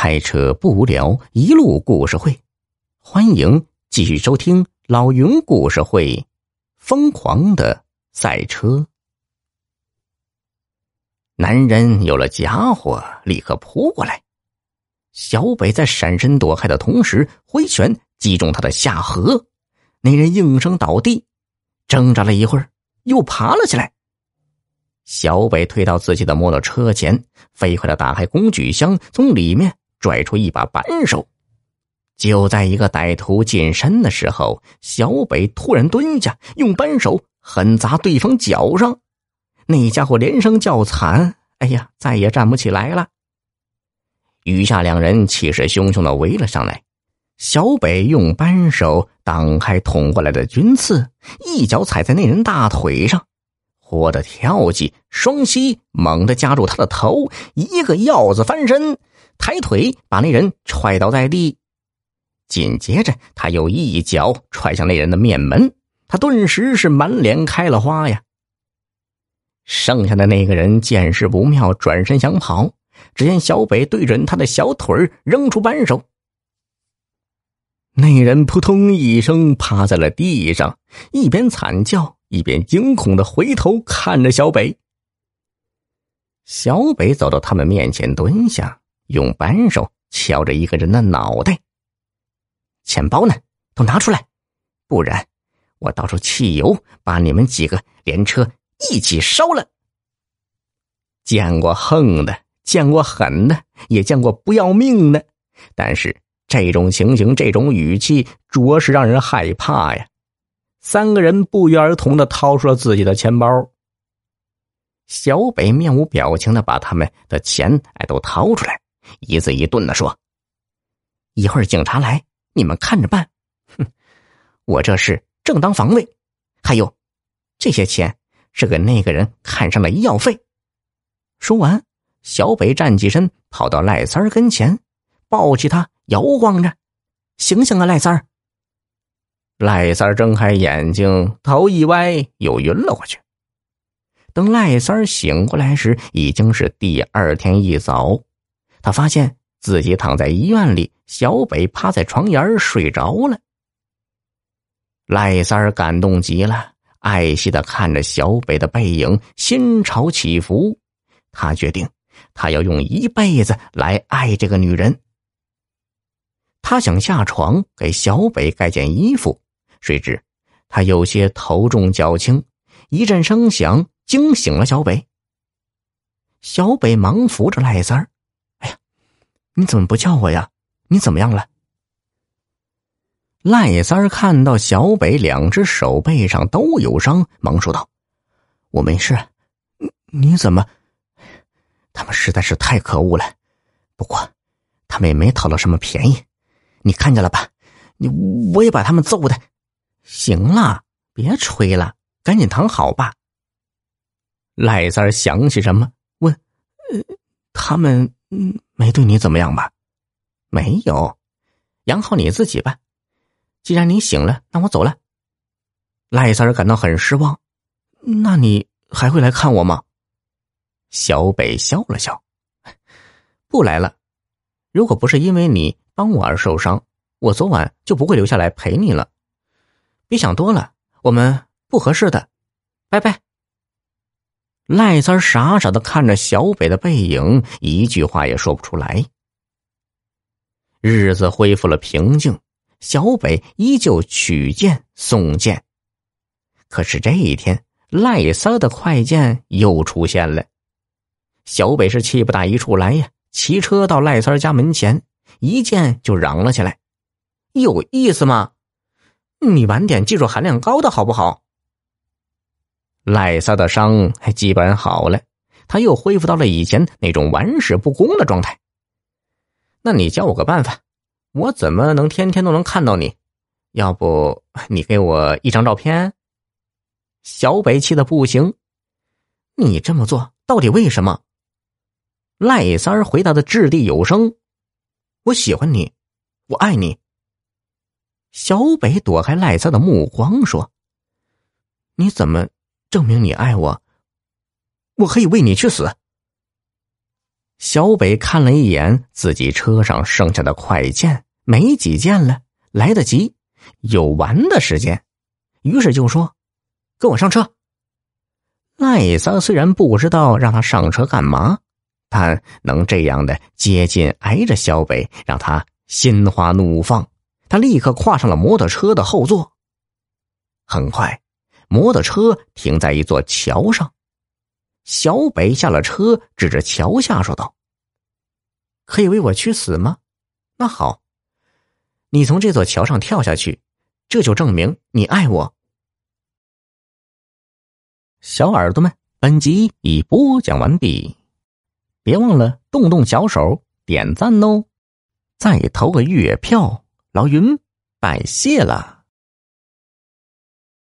开车不无聊，一路故事会，欢迎继续收听老云故事会，《疯狂的赛车》。男人有了家伙，立刻扑过来。小北在闪身躲开的同时，挥拳击中他的下颌，那人应声倒地，挣扎了一会儿，又爬了起来。小北退到自己的摩托车前，飞快的打开工具箱，从里面拽出一把扳手。就在一个歹徒近身的时候，小北突然蹲下，用扳手狠砸对方脚上。那家伙连声叫惨：“哎呀，再也站不起来了！”余下两人气势汹汹的围了上来。小北用扳手挡开捅过来的军刺，一脚踩在那人大腿上。活的跳起，双膝猛地夹住他的头，一个鹞子翻身，抬腿把那人踹倒在地。紧接着，他又一脚踹向那人的面门，他顿时是满脸开了花呀。剩下的那个人见势不妙，转身想跑，只见小北对准他的小腿扔出扳手，那人扑通一声趴在了地上，一边惨叫。一边惊恐的回头看着小北，小北走到他们面前蹲下，用扳手敲着一个人的脑袋。钱包呢？都拿出来，不然我倒出汽油把你们几个连车一起烧了。见过横的，见过狠的，也见过不要命的，但是这种情形，这种语气，着实让人害怕呀。三个人不约而同的掏出了自己的钱包。小北面无表情的把他们的钱哎都掏出来，一字一顿的说：“一会儿警察来，你们看着办。哼，我这是正当防卫。还有，这些钱是给那个人看上的医药费。”说完，小北站起身，跑到赖三儿跟前，抱起他，摇晃着：“醒醒啊，赖三儿！”赖三儿睁开眼睛，头一歪，又晕了过去。等赖三儿醒过来时，已经是第二天一早。他发现自己躺在医院里，小北趴在床沿睡着了。赖三儿感动极了，爱惜的看着小北的背影，心潮起伏。他决定，他要用一辈子来爱这个女人。他想下床给小北盖件衣服。谁知，他有些头重脚轻，一阵声响惊醒了小北。小北忙扶着赖三儿：“哎呀，你怎么不叫我呀？你怎么样了？”赖三儿看到小北两只手背上都有伤，忙说道：“我没事。你你怎么？他们实在是太可恶了。不过，他们也没讨到什么便宜。你看见了吧？你我也把他们揍的。”行了，别吹了，赶紧躺好吧。赖三儿想起什么，问：“呃，他们嗯没对你怎么样吧？”“没有，养好你自己吧。既然你醒了，那我走了。”赖三儿感到很失望。“那你还会来看我吗？”小北笑了笑：“不来了。如果不是因为你帮我而受伤，我昨晚就不会留下来陪你了。”别想多了，我们不合适的，拜拜。赖三傻傻的看着小北的背影，一句话也说不出来。日子恢复了平静，小北依旧取剑送剑。可是这一天，赖三的快剑又出现了。小北是气不打一处来呀，骑车到赖三家门前，一见就嚷了起来：“有意思吗？”你晚点技术含量高的好不好？赖三的伤还基本好了，他又恢复到了以前那种玩世不恭的状态。那你教我个办法，我怎么能天天都能看到你？要不你给我一张照片？小北气的不行，你这么做到底为什么？赖三儿回答的掷地有声：“我喜欢你，我爱你。”小北躲开赖三的目光，说：“你怎么证明你爱我？我可以为你去死。”小北看了一眼自己车上剩下的快件，没几件了，来得及，有完的时间，于是就说：“跟我上车。”赖三虽然不知道让他上车干嘛，但能这样的接近挨着小北，让他心花怒放。他立刻跨上了摩托车的后座。很快，摩托车停在一座桥上。小北下了车，指着桥下说道：“可以为我去死吗？那好，你从这座桥上跳下去，这就证明你爱我。”小耳朵们，本集已播讲完毕，别忘了动动小手点赞哦，再投个月票，小云拜谢了。